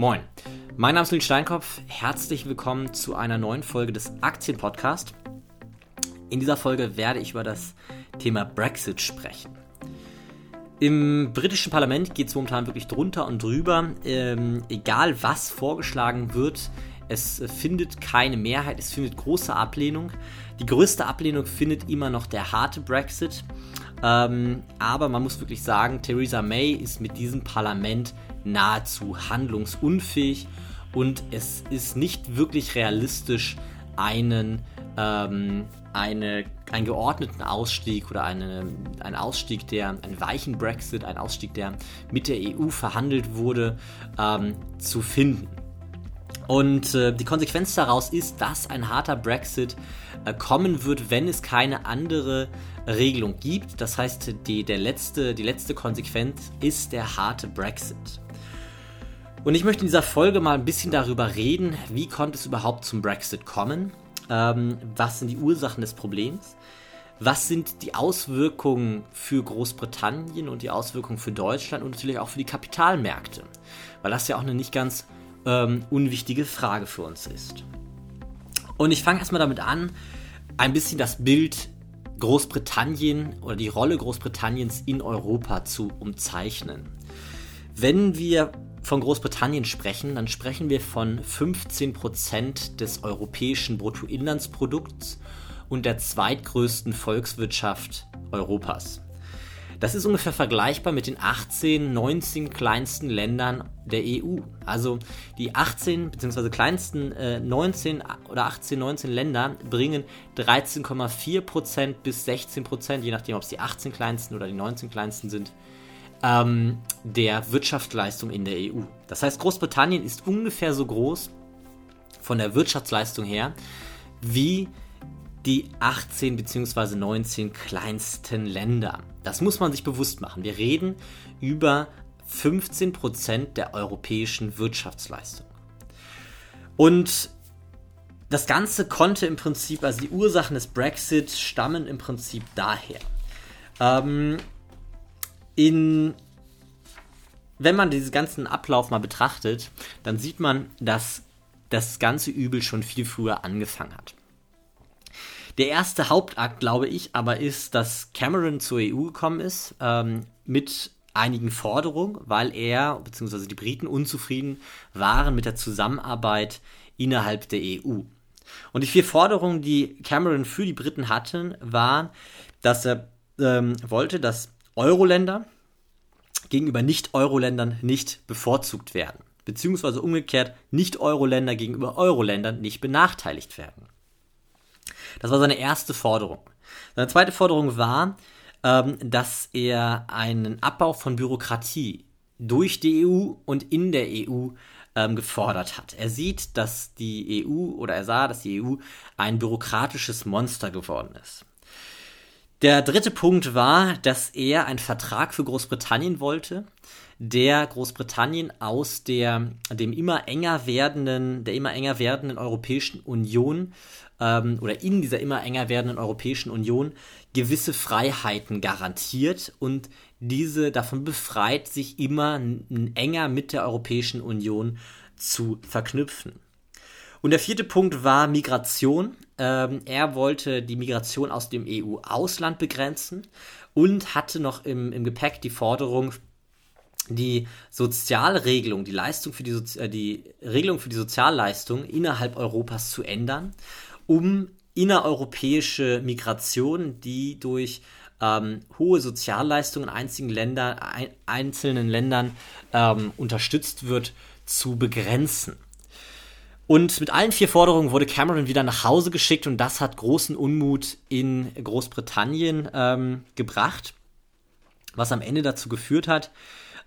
Moin, mein Name ist Lil Steinkopf. Herzlich willkommen zu einer neuen Folge des Aktienpodcasts. In dieser Folge werde ich über das Thema Brexit sprechen. Im britischen Parlament geht es momentan wirklich drunter und drüber. Ähm, egal was vorgeschlagen wird, es findet keine Mehrheit, es findet große Ablehnung. Die größte Ablehnung findet immer noch der harte Brexit. Ähm, aber man muss wirklich sagen, Theresa May ist mit diesem Parlament nahezu handlungsunfähig und es ist nicht wirklich realistisch, einen, ähm, eine, einen geordneten Ausstieg oder eine, einen Ausstieg, der, einen weichen Brexit, einen Ausstieg, der mit der EU verhandelt wurde, ähm, zu finden. Und äh, die Konsequenz daraus ist, dass ein harter Brexit äh, kommen wird, wenn es keine andere Regelung gibt. Das heißt, die, der letzte, die letzte Konsequenz ist der harte Brexit. Und ich möchte in dieser Folge mal ein bisschen darüber reden, wie konnte es überhaupt zum Brexit kommen, ähm, was sind die Ursachen des Problems, was sind die Auswirkungen für Großbritannien und die Auswirkungen für Deutschland und natürlich auch für die Kapitalmärkte, weil das ja auch eine nicht ganz ähm, unwichtige Frage für uns ist. Und ich fange erstmal damit an, ein bisschen das Bild Großbritannien oder die Rolle Großbritanniens in Europa zu umzeichnen. Wenn wir von Großbritannien sprechen, dann sprechen wir von 15% des europäischen Bruttoinlandsprodukts und der zweitgrößten Volkswirtschaft Europas. Das ist ungefähr vergleichbar mit den 18, 19 kleinsten Ländern der EU. Also die 18 bzw. kleinsten äh, 19 oder 18, 19 Länder bringen 13,4% bis 16%, je nachdem ob es die 18 kleinsten oder die 19 kleinsten sind, ähm, der Wirtschaftsleistung in der EU. Das heißt, Großbritannien ist ungefähr so groß von der Wirtschaftsleistung her wie die 18 bzw. 19 kleinsten Länder. Das muss man sich bewusst machen. Wir reden über 15% der europäischen Wirtschaftsleistung. Und das Ganze konnte im Prinzip, also die Ursachen des Brexit stammen im Prinzip daher. Ähm, in, wenn man diesen ganzen Ablauf mal betrachtet, dann sieht man, dass das ganze Übel schon viel früher angefangen hat. Der erste Hauptakt, glaube ich, aber ist, dass Cameron zur EU gekommen ist ähm, mit einigen Forderungen, weil er bzw. die Briten unzufrieden waren mit der Zusammenarbeit innerhalb der EU. Und die vier Forderungen, die Cameron für die Briten hatten, waren, dass er ähm, wollte, dass Euro-Länder gegenüber Nicht-Euro-Ländern nicht bevorzugt werden. Beziehungsweise umgekehrt Nicht-Euro-Länder gegenüber Euro-Ländern nicht benachteiligt werden. Das war seine erste Forderung. Seine zweite Forderung war, ähm, dass er einen Abbau von Bürokratie durch die EU und in der EU ähm, gefordert hat. Er sieht, dass die EU oder er sah, dass die EU ein bürokratisches Monster geworden ist. Der dritte Punkt war, dass er einen Vertrag für Großbritannien wollte, der Großbritannien aus der, dem immer enger werdenden, der immer enger werdenden Europäischen Union ähm, oder in dieser immer enger werdenden Europäischen Union gewisse Freiheiten garantiert und diese davon befreit, sich immer enger mit der Europäischen Union zu verknüpfen. Und der vierte Punkt war Migration. Ähm, er wollte die Migration aus dem EU-Ausland begrenzen und hatte noch im, im Gepäck die Forderung, die Sozialregelung, die Leistung für die, Sozi äh, die Regelung für die Sozialleistung innerhalb Europas zu ändern, um innereuropäische Migration, die durch ähm, hohe Sozialleistungen in einzigen Länder, ein, einzelnen Ländern ähm, unterstützt wird, zu begrenzen. Und mit allen vier Forderungen wurde Cameron wieder nach Hause geschickt und das hat großen Unmut in Großbritannien ähm, gebracht, was am Ende dazu geführt hat,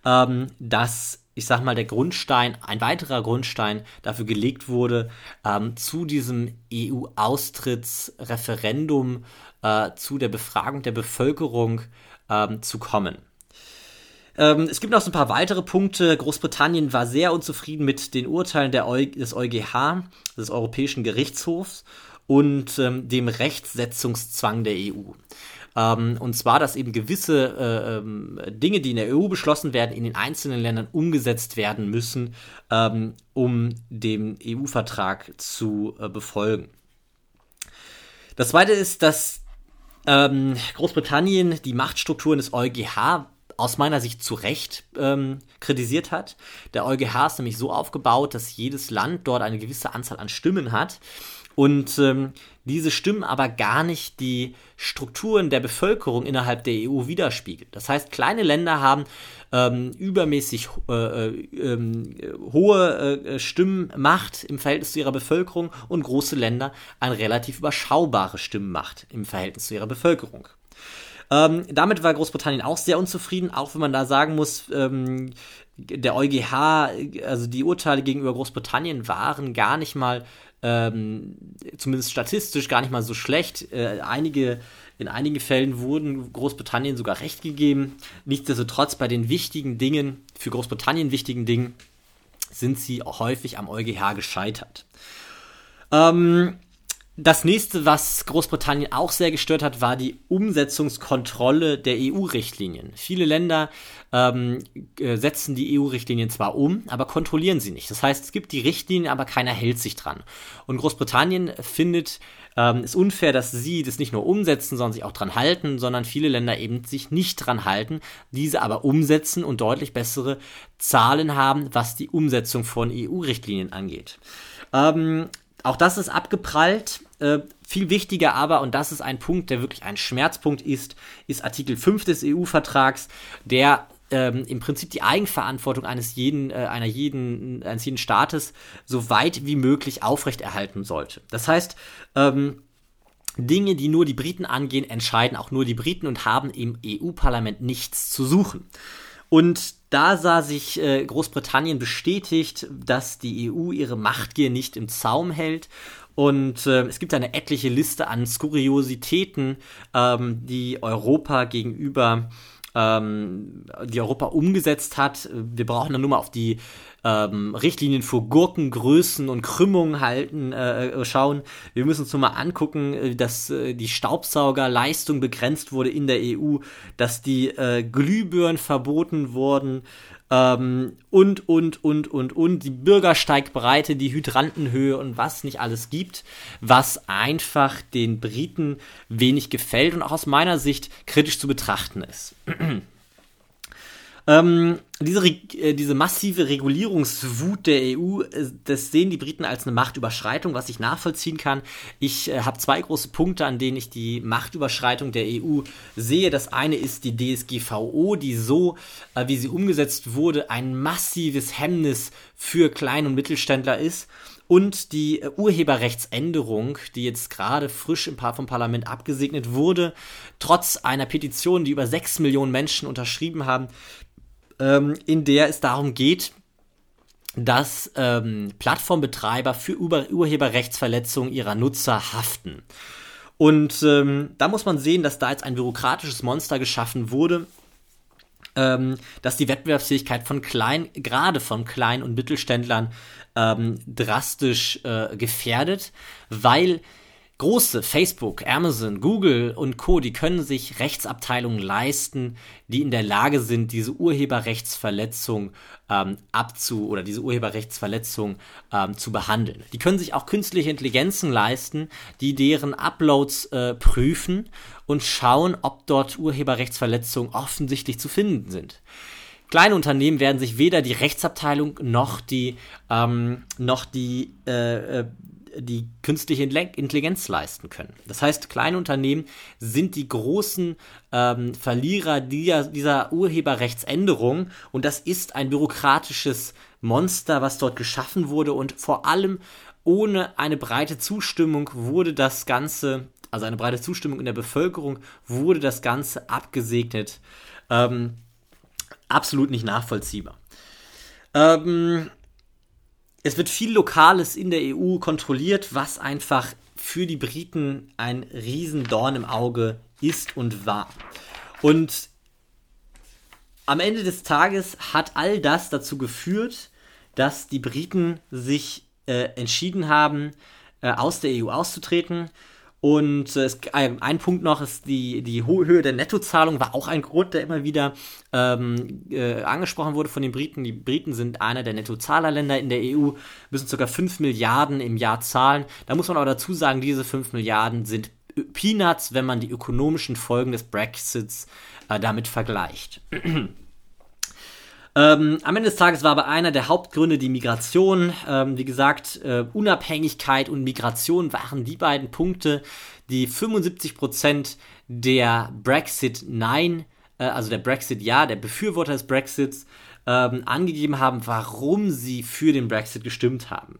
ähm, dass ich sag mal, der Grundstein, ein weiterer Grundstein dafür gelegt wurde, ähm, zu diesem EU-Austrittsreferendum, äh, zu der Befragung der Bevölkerung ähm, zu kommen. Ähm, es gibt noch so ein paar weitere Punkte. Großbritannien war sehr unzufrieden mit den Urteilen Eu des EuGH, des Europäischen Gerichtshofs, und ähm, dem Rechtsetzungszwang der EU. Ähm, und zwar, dass eben gewisse äh, ähm, Dinge, die in der EU beschlossen werden, in den einzelnen Ländern umgesetzt werden müssen, ähm, um den EU-Vertrag zu äh, befolgen. Das zweite ist, dass ähm, Großbritannien die Machtstrukturen des EuGH aus meiner Sicht zu Recht ähm, kritisiert hat. Der EuGH ist nämlich so aufgebaut, dass jedes Land dort eine gewisse Anzahl an Stimmen hat und ähm, diese Stimmen aber gar nicht die Strukturen der Bevölkerung innerhalb der EU widerspiegeln. Das heißt, kleine Länder haben ähm, übermäßig äh, äh, äh, hohe Stimmenmacht im Verhältnis zu ihrer Bevölkerung und große Länder eine relativ überschaubare Stimmenmacht im Verhältnis zu ihrer Bevölkerung. Ähm, damit war Großbritannien auch sehr unzufrieden, auch wenn man da sagen muss, ähm, der EuGH, also die Urteile gegenüber Großbritannien waren gar nicht mal, ähm, zumindest statistisch, gar nicht mal so schlecht. Äh, einige, in einigen Fällen wurden Großbritannien sogar recht gegeben. Nichtsdestotrotz bei den wichtigen Dingen, für Großbritannien wichtigen Dingen, sind sie häufig am EuGH gescheitert. Ähm, das nächste, was Großbritannien auch sehr gestört hat, war die Umsetzungskontrolle der EU-Richtlinien. Viele Länder ähm, äh, setzen die EU-Richtlinien zwar um, aber kontrollieren sie nicht. Das heißt, es gibt die Richtlinien, aber keiner hält sich dran. Und Großbritannien findet ähm, es unfair, dass sie das nicht nur umsetzen, sondern sich auch dran halten, sondern viele Länder eben sich nicht dran halten, diese aber umsetzen und deutlich bessere Zahlen haben, was die Umsetzung von EU-Richtlinien angeht. Ähm, auch das ist abgeprallt. Äh, viel wichtiger aber, und das ist ein Punkt, der wirklich ein Schmerzpunkt ist, ist Artikel 5 des EU-Vertrags, der ähm, im Prinzip die Eigenverantwortung eines jeden, äh, einer jeden, eines jeden Staates so weit wie möglich aufrechterhalten sollte. Das heißt, ähm, Dinge, die nur die Briten angehen, entscheiden auch nur die Briten und haben im EU-Parlament nichts zu suchen. Und da sah sich äh, Großbritannien bestätigt, dass die EU ihre Machtgier nicht im Zaum hält. Und äh, es gibt eine etliche Liste an Skuriositäten, ähm, die Europa gegenüber ähm, die Europa umgesetzt hat. Wir brauchen dann nur mal auf die ähm, Richtlinien für Gurkengrößen und Krümmungen halten, äh, äh, schauen. Wir müssen uns nur mal angucken, äh, dass äh, die Staubsaugerleistung begrenzt wurde in der EU, dass die äh, Glühbirnen verboten wurden ähm, und, und, und, und, und, die Bürgersteigbreite, die Hydrantenhöhe und was nicht alles gibt, was einfach den Briten wenig gefällt und auch aus meiner Sicht kritisch zu betrachten ist. Ähm, diese, äh, diese massive Regulierungswut der EU, äh, das sehen die Briten als eine Machtüberschreitung, was ich nachvollziehen kann. Ich äh, habe zwei große Punkte, an denen ich die Machtüberschreitung der EU sehe. Das eine ist die DSGVO, die so, äh, wie sie umgesetzt wurde, ein massives Hemmnis für Klein- und Mittelständler ist. Und die äh, Urheberrechtsänderung, die jetzt gerade frisch im vom Parlament abgesegnet wurde, trotz einer Petition, die über sechs Millionen Menschen unterschrieben haben, ähm, in der es darum geht, dass ähm, Plattformbetreiber für Ur Urheberrechtsverletzungen ihrer Nutzer haften. Und ähm, da muss man sehen, dass da jetzt ein bürokratisches Monster geschaffen wurde, ähm, dass die Wettbewerbsfähigkeit von klein, gerade von Klein- und Mittelständlern ähm, drastisch äh, gefährdet, weil Große, Facebook, Amazon, Google und Co., die können sich Rechtsabteilungen leisten, die in der Lage sind, diese Urheberrechtsverletzung ähm, abzu- oder diese Urheberrechtsverletzung ähm, zu behandeln. Die können sich auch künstliche Intelligenzen leisten, die deren Uploads äh, prüfen und schauen, ob dort Urheberrechtsverletzungen offensichtlich zu finden sind. Kleine Unternehmen werden sich weder die Rechtsabteilung noch die, ähm, noch die äh, äh die künstliche Intelligenz leisten können. Das heißt, kleine Unternehmen sind die großen ähm, Verlierer dieser, dieser Urheberrechtsänderung und das ist ein bürokratisches Monster, was dort geschaffen wurde und vor allem ohne eine breite Zustimmung wurde das Ganze, also eine breite Zustimmung in der Bevölkerung, wurde das Ganze abgesegnet. Ähm, absolut nicht nachvollziehbar. Ähm, es wird viel Lokales in der EU kontrolliert, was einfach für die Briten ein Riesendorn im Auge ist und war. Und am Ende des Tages hat all das dazu geführt, dass die Briten sich äh, entschieden haben, äh, aus der EU auszutreten. Und äh, es, ein Punkt noch ist die, die hohe Höhe der Nettozahlung war auch ein Grund, der immer wieder ähm, äh, angesprochen wurde von den Briten. Die Briten sind einer der Nettozahlerländer in der EU, müssen ca. 5 Milliarden im Jahr zahlen. Da muss man aber dazu sagen, diese 5 Milliarden sind Peanuts, wenn man die ökonomischen Folgen des Brexits äh, damit vergleicht. Ähm, am Ende des Tages war aber einer der Hauptgründe die Migration. Ähm, wie gesagt, äh, Unabhängigkeit und Migration waren die beiden Punkte, die 75 Prozent der Brexit Nein, äh, also der Brexit Ja, der Befürworter des Brexits, ähm, angegeben haben, warum sie für den Brexit gestimmt haben.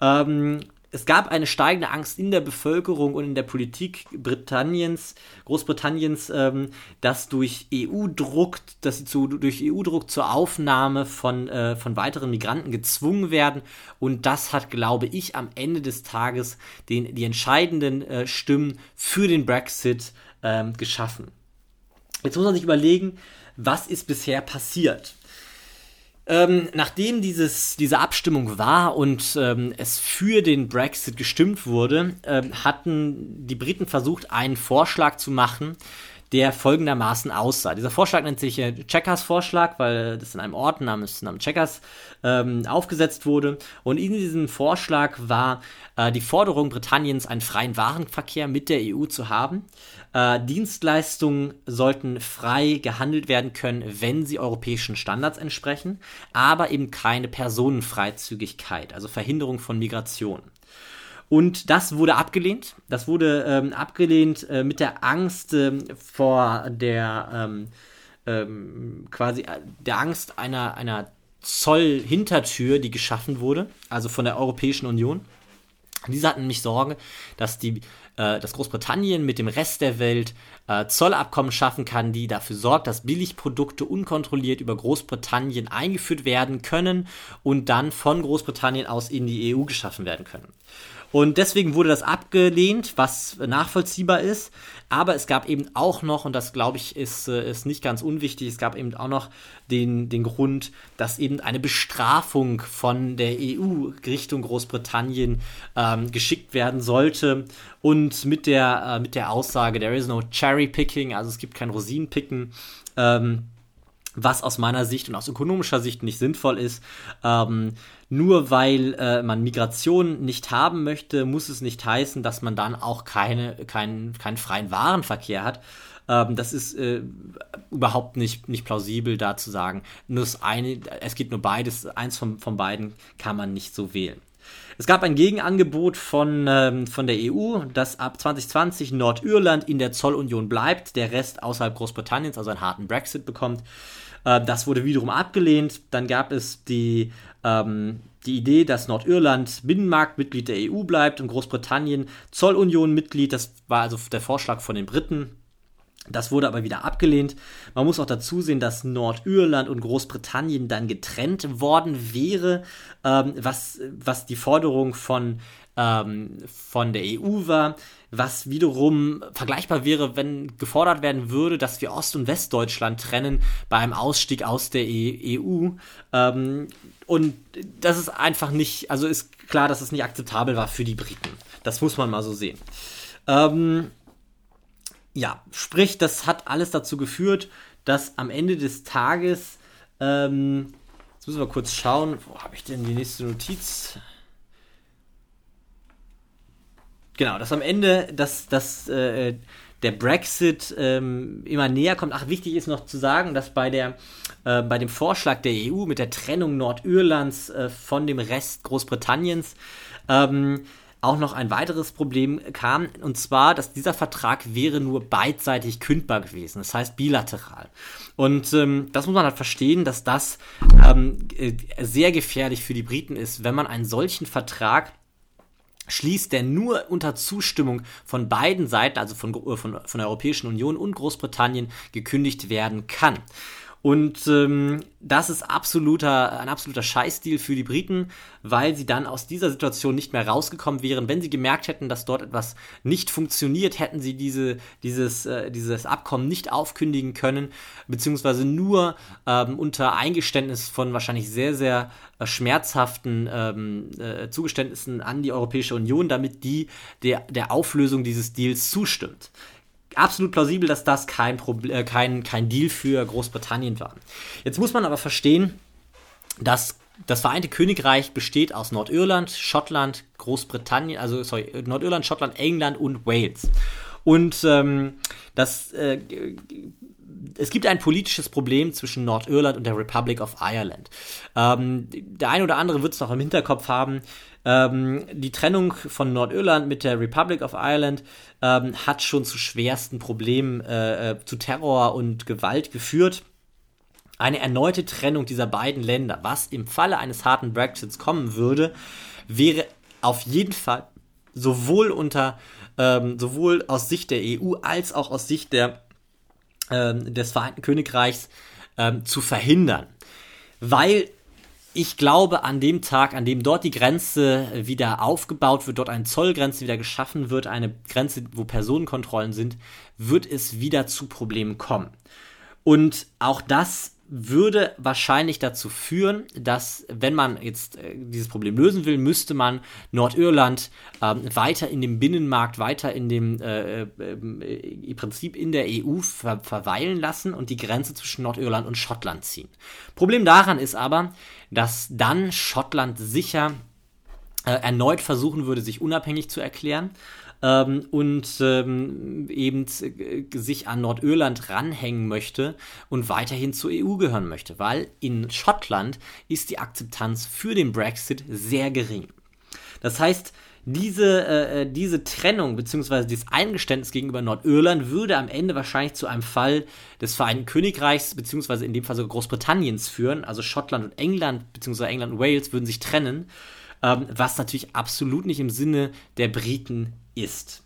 Ähm, es gab eine steigende Angst in der Bevölkerung und in der Politik Britanniens, Großbritanniens, ähm, dass durch EU-Druck, dass sie zu, durch EU-Druck zur Aufnahme von, äh, von weiteren Migranten gezwungen werden. Und das hat, glaube ich, am Ende des Tages den, die entscheidenden äh, Stimmen für den Brexit ähm, geschaffen. Jetzt muss man sich überlegen, was ist bisher passiert? Ähm, nachdem dieses, diese Abstimmung war und ähm, es für den Brexit gestimmt wurde, ähm, hatten die Briten versucht, einen Vorschlag zu machen, der folgendermaßen aussah. Dieser Vorschlag nennt sich äh, Checkers Vorschlag, weil das in einem Ort namens, namens Checkers ähm, aufgesetzt wurde. Und in diesem Vorschlag war äh, die Forderung Britanniens, einen freien Warenverkehr mit der EU zu haben. Äh, Dienstleistungen sollten frei gehandelt werden können, wenn sie europäischen Standards entsprechen, aber eben keine Personenfreizügigkeit, also Verhinderung von Migration. Und das wurde abgelehnt. Das wurde ähm, abgelehnt äh, mit der Angst ähm, vor der ähm, ähm quasi äh, der Angst einer, einer Zollhintertür, die geschaffen wurde, also von der Europäischen Union. Diese hatten nämlich Sorge, dass die äh, dass Großbritannien mit dem Rest der Welt äh, Zollabkommen schaffen kann, die dafür sorgt, dass Billigprodukte unkontrolliert über Großbritannien eingeführt werden können und dann von Großbritannien aus in die EU geschaffen werden können. Und deswegen wurde das abgelehnt, was nachvollziehbar ist. Aber es gab eben auch noch, und das glaube ich ist, äh, ist nicht ganz unwichtig, es gab eben auch noch den, den Grund, dass eben eine Bestrafung von der EU Richtung Großbritannien ähm, geschickt werden sollte. Und mit der, äh, mit der Aussage, there is no cherry picking, also es gibt kein Rosinenpicken. Ähm, was aus meiner Sicht und aus ökonomischer Sicht nicht sinnvoll ist. Ähm, nur weil äh, man Migration nicht haben möchte, muss es nicht heißen, dass man dann auch keine, keinen, keinen freien Warenverkehr hat. Ähm, das ist äh, überhaupt nicht, nicht plausibel, da zu sagen, nur das eine, es gibt nur beides, eins von, von beiden kann man nicht so wählen. Es gab ein Gegenangebot von, ähm, von der EU, dass ab 2020 Nordirland in der Zollunion bleibt, der Rest außerhalb Großbritanniens, also einen harten Brexit bekommt. Äh, das wurde wiederum abgelehnt. Dann gab es die, ähm, die Idee, dass Nordirland Binnenmarktmitglied der EU bleibt und Großbritannien Zollunion-Mitglied. Das war also der Vorschlag von den Briten. Das wurde aber wieder abgelehnt. Man muss auch dazu sehen, dass Nordirland und Großbritannien dann getrennt worden wäre, ähm, was, was die Forderung von, ähm, von der EU war was wiederum vergleichbar wäre, wenn gefordert werden würde, dass wir Ost- und Westdeutschland trennen beim Ausstieg aus der e EU. Ähm, und das ist einfach nicht, also ist klar, dass es nicht akzeptabel war für die Briten. Das muss man mal so sehen. Ähm, ja, sprich, das hat alles dazu geführt, dass am Ende des Tages, ähm, jetzt müssen wir kurz schauen, wo habe ich denn die nächste Notiz? Genau, dass am Ende, dass, dass äh, der Brexit ähm, immer näher kommt. Ach, wichtig ist noch zu sagen, dass bei, der, äh, bei dem Vorschlag der EU mit der Trennung Nordirlands äh, von dem Rest Großbritanniens ähm, auch noch ein weiteres Problem kam, und zwar, dass dieser Vertrag wäre nur beidseitig kündbar gewesen, das heißt bilateral. Und ähm, das muss man halt verstehen, dass das ähm, äh, sehr gefährlich für die Briten ist, wenn man einen solchen Vertrag schließt, der nur unter Zustimmung von beiden Seiten, also von, äh, von, von der Europäischen Union und Großbritannien, gekündigt werden kann. Und ähm, das ist absoluter, ein absoluter Scheißdeal für die Briten, weil sie dann aus dieser Situation nicht mehr rausgekommen wären. Wenn sie gemerkt hätten, dass dort etwas nicht funktioniert, hätten sie diese, dieses, äh, dieses Abkommen nicht aufkündigen können, beziehungsweise nur ähm, unter Eingeständnis von wahrscheinlich sehr, sehr äh, schmerzhaften ähm, äh, Zugeständnissen an die Europäische Union, damit die der, der Auflösung dieses Deals zustimmt absolut plausibel, dass das kein, Problem, äh, kein, kein Deal für Großbritannien war. Jetzt muss man aber verstehen, dass das Vereinte Königreich besteht aus Nordirland, Schottland, Großbritannien, also sorry, Nordirland, Schottland, England und Wales. Und ähm, das, äh, es gibt ein politisches Problem zwischen Nordirland und der Republic of Ireland. Ähm, der eine oder andere wird es noch im Hinterkopf haben. Ähm, die Trennung von Nordirland mit der Republic of Ireland ähm, hat schon zu schwersten Problemen, äh, äh, zu Terror und Gewalt geführt. Eine erneute Trennung dieser beiden Länder, was im Falle eines harten Brexits kommen würde, wäre auf jeden Fall sowohl unter ähm, sowohl aus Sicht der EU als auch aus Sicht der, ähm, des Vereinten Königreichs ähm, zu verhindern. Weil ich glaube, an dem Tag, an dem dort die Grenze wieder aufgebaut wird, dort eine Zollgrenze wieder geschaffen wird, eine Grenze, wo Personenkontrollen sind, wird es wieder zu Problemen kommen. Und auch das würde wahrscheinlich dazu führen, dass, wenn man jetzt äh, dieses Problem lösen will, müsste man Nordirland ähm, weiter in dem Binnenmarkt, weiter in dem äh, äh, Prinzip in der EU ver verweilen lassen und die Grenze zwischen Nordirland und Schottland ziehen. Problem daran ist aber, dass dann Schottland sicher äh, erneut versuchen würde, sich unabhängig zu erklären ähm, und ähm, eben äh, sich an Nordirland ranhängen möchte und weiterhin zur EU gehören möchte, weil in Schottland ist die Akzeptanz für den Brexit sehr gering. Das heißt, diese, äh, äh diese Trennung bzw. dieses Eingeständnis gegenüber Nordirland würde am Ende wahrscheinlich zu einem Fall des Vereinten Königreichs bzw. in dem Fall sogar Großbritanniens führen. Also Schottland und England bzw. England und Wales würden sich trennen, ähm, was natürlich absolut nicht im Sinne der Briten ist.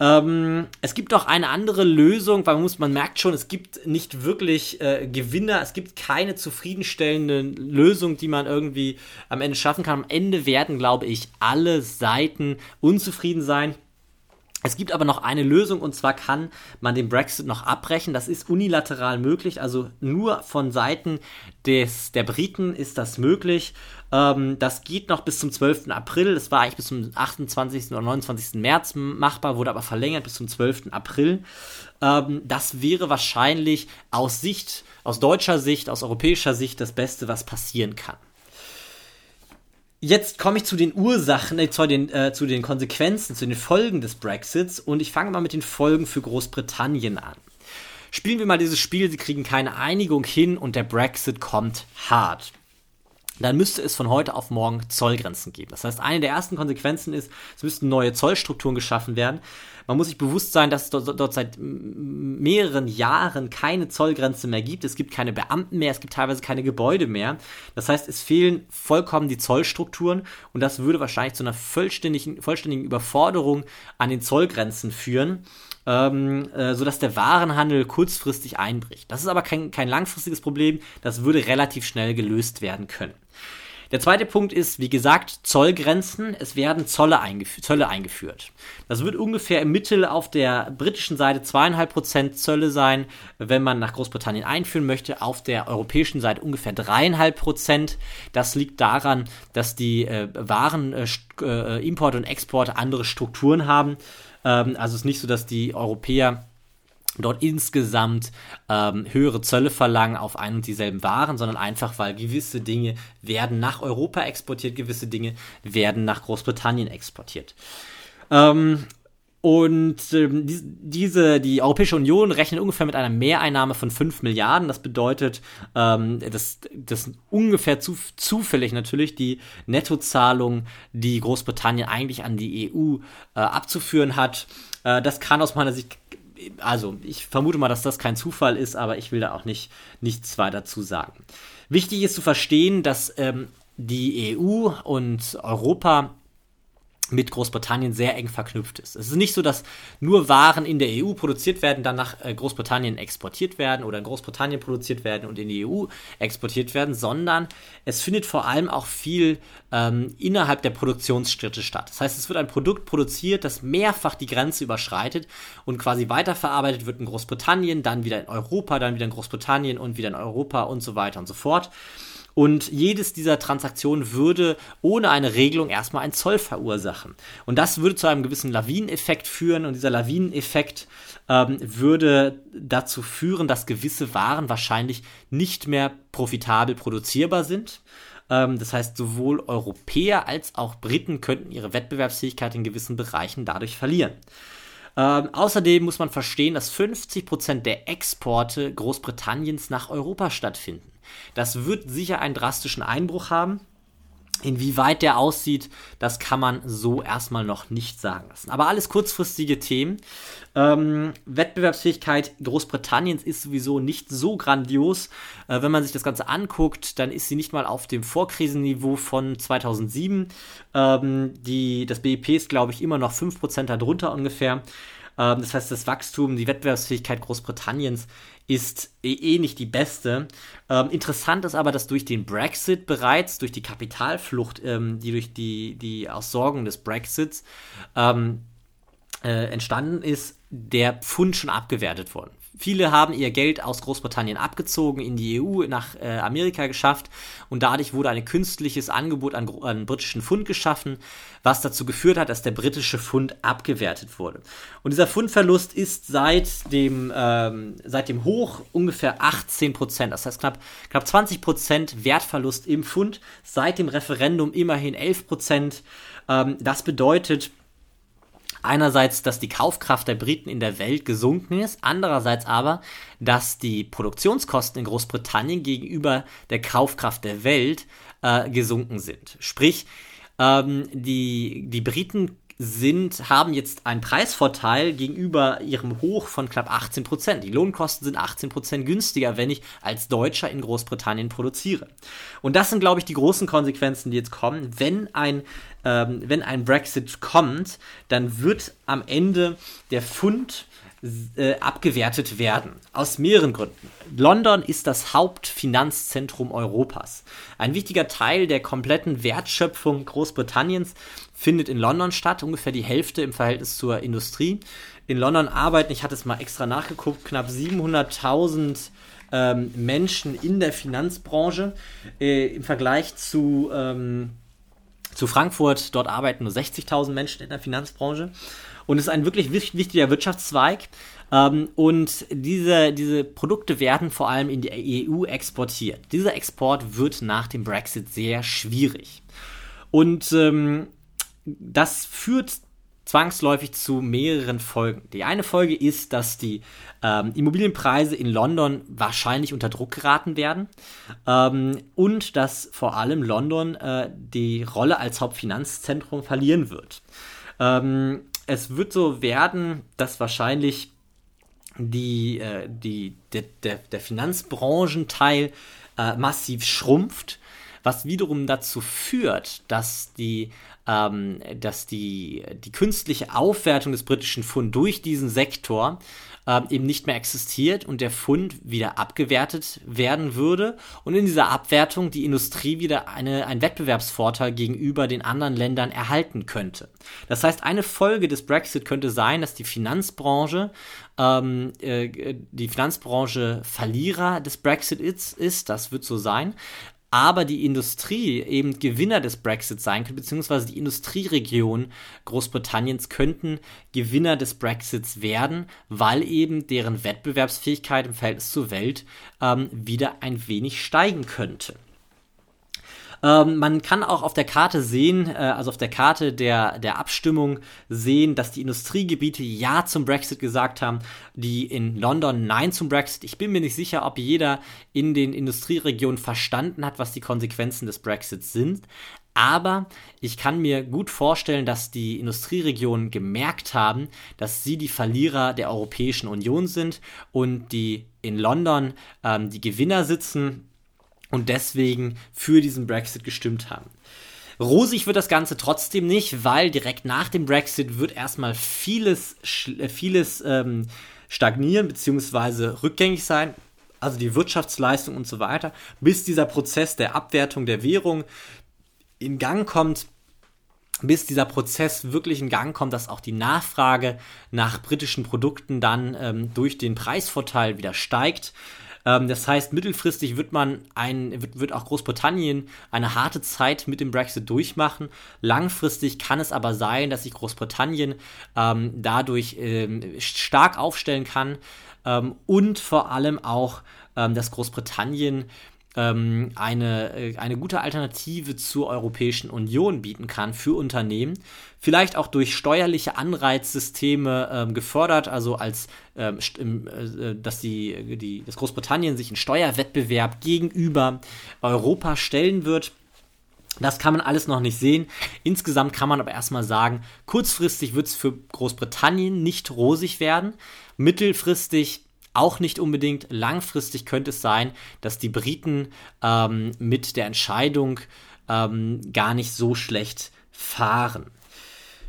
Ähm, es gibt auch eine andere Lösung, weil man, muss, man merkt schon, es gibt nicht wirklich äh, Gewinner, es gibt keine zufriedenstellende Lösung, die man irgendwie am Ende schaffen kann. Am Ende werden, glaube ich, alle Seiten unzufrieden sein. Es gibt aber noch eine Lösung und zwar kann man den Brexit noch abbrechen. Das ist unilateral möglich, also nur von Seiten des, der Briten ist das möglich. Ähm, das geht noch bis zum 12. April. Das war eigentlich bis zum 28. oder 29. März machbar, wurde aber verlängert bis zum 12. April. Ähm, das wäre wahrscheinlich aus Sicht, aus deutscher Sicht, aus europäischer Sicht das Beste, was passieren kann. Jetzt komme ich zu den Ursachen, äh, zu, den, äh, zu den Konsequenzen, zu den Folgen des Brexits und ich fange mal mit den Folgen für Großbritannien an. Spielen wir mal dieses Spiel, sie kriegen keine Einigung hin und der Brexit kommt hart dann müsste es von heute auf morgen Zollgrenzen geben. Das heißt, eine der ersten Konsequenzen ist, es müssten neue Zollstrukturen geschaffen werden. Man muss sich bewusst sein, dass es dort, dort, seit mehreren Jahren keine Zollgrenze mehr gibt. Es gibt keine Beamten mehr, es gibt teilweise keine Gebäude mehr. Das heißt, es fehlen vollkommen die Zollstrukturen und das würde wahrscheinlich zu einer vollständigen, vollständigen Überforderung an den Zollgrenzen führen ähm, äh, sodass der Warenhandel kurzfristig einbricht. Das ist aber kein, kein langfristiges Problem, das würde relativ schnell gelöst werden können. Der zweite Punkt ist, wie gesagt, Zollgrenzen. Es werden Zolle eingef Zölle eingeführt. Das wird ungefähr im Mittel auf der britischen Seite zweieinhalb Prozent Zölle sein, wenn man nach Großbritannien einführen möchte. Auf der europäischen Seite ungefähr dreieinhalb Prozent. Das liegt daran, dass die äh, Waren, äh, äh und Export andere Strukturen haben. Ähm, also es ist nicht so, dass die Europäer dort insgesamt ähm, höhere Zölle verlangen auf ein und dieselben Waren, sondern einfach, weil gewisse Dinge werden nach Europa exportiert, gewisse Dinge werden nach Großbritannien exportiert. Ähm, und ähm, die, diese, die Europäische Union rechnet ungefähr mit einer Mehreinnahme von 5 Milliarden. Das bedeutet, ähm, dass das ungefähr zu, zufällig natürlich die Nettozahlung, die Großbritannien eigentlich an die EU äh, abzuführen hat. Äh, das kann aus meiner Sicht, also ich vermute mal, dass das kein Zufall ist, aber ich will da auch nicht nichts weiter zu sagen. Wichtig ist zu verstehen, dass ähm, die EU und Europa mit Großbritannien sehr eng verknüpft ist. Es ist nicht so, dass nur Waren in der EU produziert werden, dann nach äh, Großbritannien exportiert werden oder in Großbritannien produziert werden und in die EU exportiert werden, sondern es findet vor allem auch viel ähm, innerhalb der Produktionsstätte statt. Das heißt, es wird ein Produkt produziert, das mehrfach die Grenze überschreitet und quasi weiterverarbeitet wird in Großbritannien, dann wieder in Europa, dann wieder in Großbritannien und wieder in Europa und so weiter und so fort. Und jedes dieser Transaktionen würde ohne eine Regelung erstmal einen Zoll verursachen. Und das würde zu einem gewissen Lawineneffekt führen. Und dieser Lawineneffekt ähm, würde dazu führen, dass gewisse Waren wahrscheinlich nicht mehr profitabel produzierbar sind. Ähm, das heißt, sowohl Europäer als auch Briten könnten ihre Wettbewerbsfähigkeit in gewissen Bereichen dadurch verlieren. Ähm, außerdem muss man verstehen, dass 50% der Exporte Großbritanniens nach Europa stattfinden. Das wird sicher einen drastischen Einbruch haben. Inwieweit der aussieht, das kann man so erstmal noch nicht sagen lassen. Aber alles kurzfristige Themen. Ähm, Wettbewerbsfähigkeit Großbritanniens ist sowieso nicht so grandios. Äh, wenn man sich das Ganze anguckt, dann ist sie nicht mal auf dem Vorkrisenniveau von 2007. Ähm, die, das BIP ist, glaube ich, immer noch 5% darunter ungefähr. Ähm, das heißt, das Wachstum, die Wettbewerbsfähigkeit Großbritanniens ist eh, eh nicht die beste. Ähm, interessant ist aber, dass durch den Brexit bereits, durch die Kapitalflucht, ähm, die durch die, die Aussorgung des Brexits ähm, äh, entstanden ist, der Pfund schon abgewertet worden. Viele haben ihr Geld aus Großbritannien abgezogen, in die EU, nach äh, Amerika geschafft und dadurch wurde ein künstliches Angebot an, an britischen Pfund geschaffen, was dazu geführt hat, dass der britische Pfund abgewertet wurde. Und dieser Pfundverlust ist seit dem, ähm, seit dem Hoch ungefähr 18 Prozent, das heißt knapp, knapp 20 Prozent Wertverlust im Pfund, seit dem Referendum immerhin 11 Prozent. Ähm, das bedeutet, Einerseits, dass die Kaufkraft der Briten in der Welt gesunken ist, andererseits aber, dass die Produktionskosten in Großbritannien gegenüber der Kaufkraft der Welt äh, gesunken sind. Sprich, ähm, die, die Briten sind, haben jetzt einen Preisvorteil gegenüber ihrem Hoch von knapp 18 Prozent. Die Lohnkosten sind 18 Prozent günstiger, wenn ich als Deutscher in Großbritannien produziere. Und das sind, glaube ich, die großen Konsequenzen, die jetzt kommen. Wenn ein, ähm, wenn ein Brexit kommt, dann wird am Ende der Pfund äh, abgewertet werden. Aus mehreren Gründen. London ist das Hauptfinanzzentrum Europas. Ein wichtiger Teil der kompletten Wertschöpfung Großbritanniens findet in London statt, ungefähr die Hälfte im Verhältnis zur Industrie. In London arbeiten, ich hatte es mal extra nachgeguckt, knapp 700.000 ähm, Menschen in der Finanzbranche äh, im Vergleich zu, ähm, zu Frankfurt. Dort arbeiten nur 60.000 Menschen in der Finanzbranche. Und es ist ein wirklich wichtiger Wirtschaftszweig. Ähm, und diese, diese Produkte werden vor allem in die EU exportiert. Dieser Export wird nach dem Brexit sehr schwierig. Und ähm, das führt zwangsläufig zu mehreren Folgen. Die eine Folge ist, dass die ähm, Immobilienpreise in London wahrscheinlich unter Druck geraten werden ähm, und dass vor allem London äh, die Rolle als Hauptfinanzzentrum verlieren wird. Ähm, es wird so werden, dass wahrscheinlich die, äh, die, der, der, der Finanzbranchenteil äh, massiv schrumpft, was wiederum dazu führt, dass die ähm, dass die, die künstliche Aufwertung des britischen Pfund durch diesen Sektor ähm, eben nicht mehr existiert und der Pfund wieder abgewertet werden würde und in dieser Abwertung die Industrie wieder eine, einen Wettbewerbsvorteil gegenüber den anderen Ländern erhalten könnte. Das heißt, eine Folge des Brexit könnte sein, dass die Finanzbranche ähm, äh, die Finanzbranche Verlierer des Brexit ist, ist, das wird so sein, aber die Industrie eben Gewinner des Brexit sein könnte, beziehungsweise die Industrieregionen Großbritanniens könnten Gewinner des Brexits werden, weil eben deren Wettbewerbsfähigkeit im Verhältnis zur Welt ähm, wieder ein wenig steigen könnte. Ähm, man kann auch auf der Karte sehen, äh, also auf der Karte der, der Abstimmung sehen, dass die Industriegebiete Ja zum Brexit gesagt haben, die in London Nein zum Brexit. Ich bin mir nicht sicher, ob jeder in den Industrieregionen verstanden hat, was die Konsequenzen des Brexits sind. Aber ich kann mir gut vorstellen, dass die Industrieregionen gemerkt haben, dass sie die Verlierer der Europäischen Union sind und die in London ähm, die Gewinner sitzen und deswegen für diesen Brexit gestimmt haben. Rosig wird das Ganze trotzdem nicht, weil direkt nach dem Brexit wird erstmal vieles, äh, vieles ähm, stagnieren bzw. rückgängig sein. Also die Wirtschaftsleistung und so weiter, bis dieser Prozess der Abwertung der Währung in Gang kommt, bis dieser Prozess wirklich in Gang kommt, dass auch die Nachfrage nach britischen Produkten dann ähm, durch den Preisvorteil wieder steigt. Ähm, das heißt, mittelfristig wird man ein, wird, wird auch Großbritannien eine harte Zeit mit dem Brexit durchmachen. Langfristig kann es aber sein, dass sich Großbritannien ähm, dadurch ähm, stark aufstellen kann ähm, und vor allem auch, ähm, dass Großbritannien ähm, eine, äh, eine gute Alternative zur Europäischen Union bieten kann für Unternehmen. Vielleicht auch durch steuerliche Anreizsysteme ähm, gefördert, also als ähm, äh, dass die, die, dass Großbritannien sich in Steuerwettbewerb gegenüber Europa stellen wird. Das kann man alles noch nicht sehen. Insgesamt kann man aber erstmal sagen, kurzfristig wird es für Großbritannien nicht rosig werden. Mittelfristig auch nicht unbedingt. Langfristig könnte es sein, dass die Briten ähm, mit der Entscheidung ähm, gar nicht so schlecht fahren.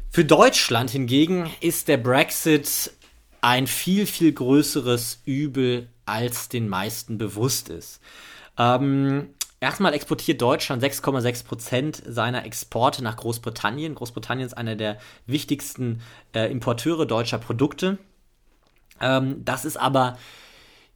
Für Deutschland hingegen ist der Brexit ein viel, viel größeres Übel, als den meisten bewusst ist. Ähm, erstmal exportiert Deutschland 6,6 Prozent seiner Exporte nach Großbritannien. Großbritannien ist einer der wichtigsten äh, Importeure deutscher Produkte. Ähm, das ist aber,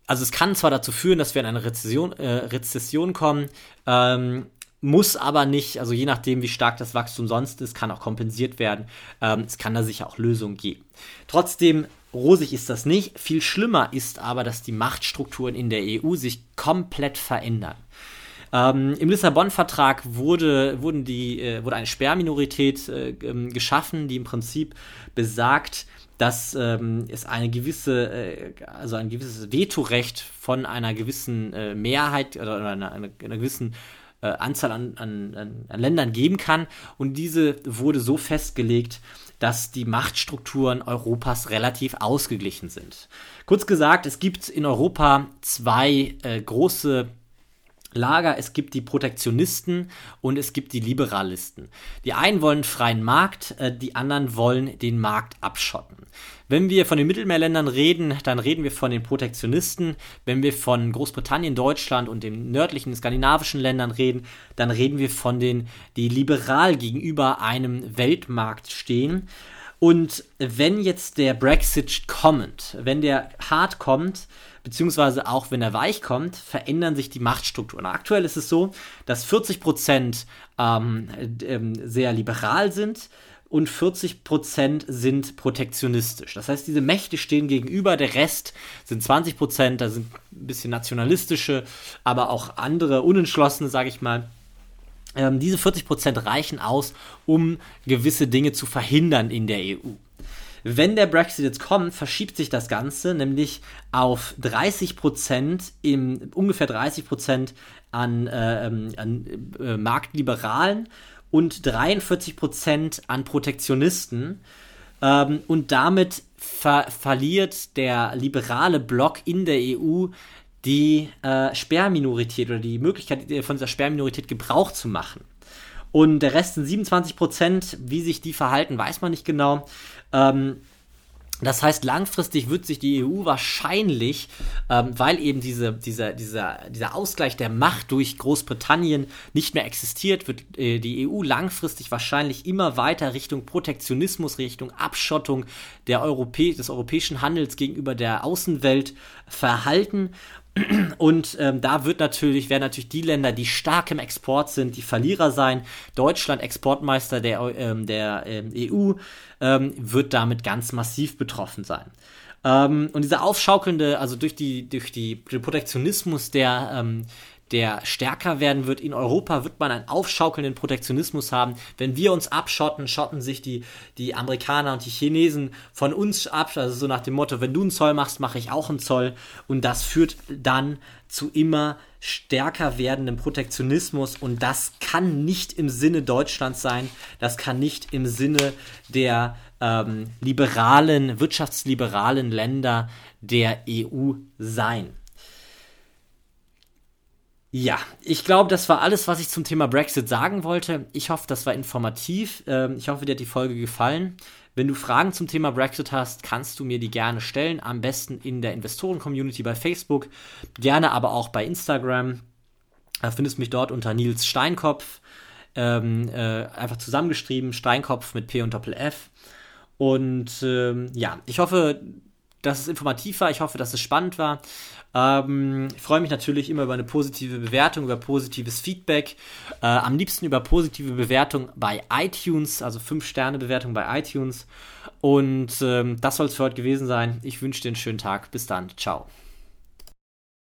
also es kann zwar dazu führen, dass wir in eine Rezession, äh, Rezession kommen, ähm, muss aber nicht, also je nachdem, wie stark das Wachstum sonst ist, kann auch kompensiert werden. Ähm, es kann da sicher auch Lösungen geben. Trotzdem, rosig ist das nicht. Viel schlimmer ist aber, dass die Machtstrukturen in der EU sich komplett verändern. Ähm, Im Lissabon-Vertrag wurde, wurden die, äh, wurde eine Sperrminorität äh, ähm, geschaffen, die im Prinzip besagt, dass ähm, es eine gewisse, äh, also ein gewisses Vetorecht von einer gewissen äh, Mehrheit oder einer, einer, einer gewissen äh, Anzahl an, an, an, Ländern geben kann. Und diese wurde so festgelegt, dass die Machtstrukturen Europas relativ ausgeglichen sind. Kurz gesagt, es gibt in Europa zwei äh, große Lager, es gibt die Protektionisten und es gibt die Liberalisten. Die einen wollen freien Markt, äh, die anderen wollen den Markt abschotten. Wenn wir von den Mittelmeerländern reden, dann reden wir von den Protektionisten. Wenn wir von Großbritannien, Deutschland und den nördlichen skandinavischen Ländern reden, dann reden wir von den, die liberal gegenüber einem Weltmarkt stehen. Und wenn jetzt der Brexit kommt, wenn der hart kommt, beziehungsweise auch wenn er weich kommt, verändern sich die Machtstrukturen. Aktuell ist es so, dass 40 Prozent ähm, ähm, sehr liberal sind und 40 Prozent sind protektionistisch. Das heißt, diese Mächte stehen gegenüber, der Rest sind 20 Prozent, da sind ein bisschen nationalistische, aber auch andere unentschlossene, sage ich mal. Ähm, diese 40 Prozent reichen aus, um gewisse Dinge zu verhindern in der EU. Wenn der Brexit jetzt kommt, verschiebt sich das Ganze nämlich auf 30 Prozent, ungefähr 30 Prozent an, äh, ähm, an äh, Marktliberalen und 43 Prozent an Protektionisten. Ähm, und damit ver verliert der liberale Block in der EU die äh, Sperrminorität oder die Möglichkeit von dieser Sperrminorität Gebrauch zu machen. Und der Rest sind 27 Prozent. Wie sich die verhalten, weiß man nicht genau. Ähm, das heißt, langfristig wird sich die EU wahrscheinlich, ähm, weil eben diese, dieser, dieser, dieser Ausgleich der Macht durch Großbritannien nicht mehr existiert, wird äh, die EU langfristig wahrscheinlich immer weiter Richtung Protektionismus, Richtung Abschottung der Europä des europäischen Handels gegenüber der Außenwelt verhalten. Und ähm, da wird natürlich, werden natürlich die Länder, die stark im Export sind, die Verlierer sein. Deutschland, Exportmeister der, ähm, der ähm, EU, ähm, wird damit ganz massiv betroffen sein. Ähm, und dieser aufschaukelnde, also durch die, durch die, den Protektionismus der, ähm, der stärker werden wird. In Europa wird man einen aufschaukelnden Protektionismus haben. Wenn wir uns abschotten, schotten sich die, die Amerikaner und die Chinesen von uns ab. Also so nach dem Motto, wenn du einen Zoll machst, mache ich auch einen Zoll. Und das führt dann zu immer stärker werdendem Protektionismus. Und das kann nicht im Sinne Deutschlands sein. Das kann nicht im Sinne der ähm, liberalen, wirtschaftsliberalen Länder der EU sein. Ja, ich glaube, das war alles, was ich zum Thema Brexit sagen wollte. Ich hoffe, das war informativ. Ähm, ich hoffe, dir hat die Folge gefallen. Wenn du Fragen zum Thema Brexit hast, kannst du mir die gerne stellen. Am besten in der Investoren-Community bei Facebook, gerne aber auch bei Instagram. Da findest du mich dort unter Nils Steinkopf. Ähm, äh, einfach zusammengeschrieben, Steinkopf mit P und Doppel F. Und ähm, ja, ich hoffe, dass es informativ war. Ich hoffe, dass es spannend war. Ähm, ich freue mich natürlich immer über eine positive Bewertung, über positives Feedback. Äh, am liebsten über positive Bewertung bei iTunes, also 5-Sterne-Bewertung bei iTunes. Und ähm, das soll es für heute gewesen sein. Ich wünsche dir einen schönen Tag. Bis dann. Ciao.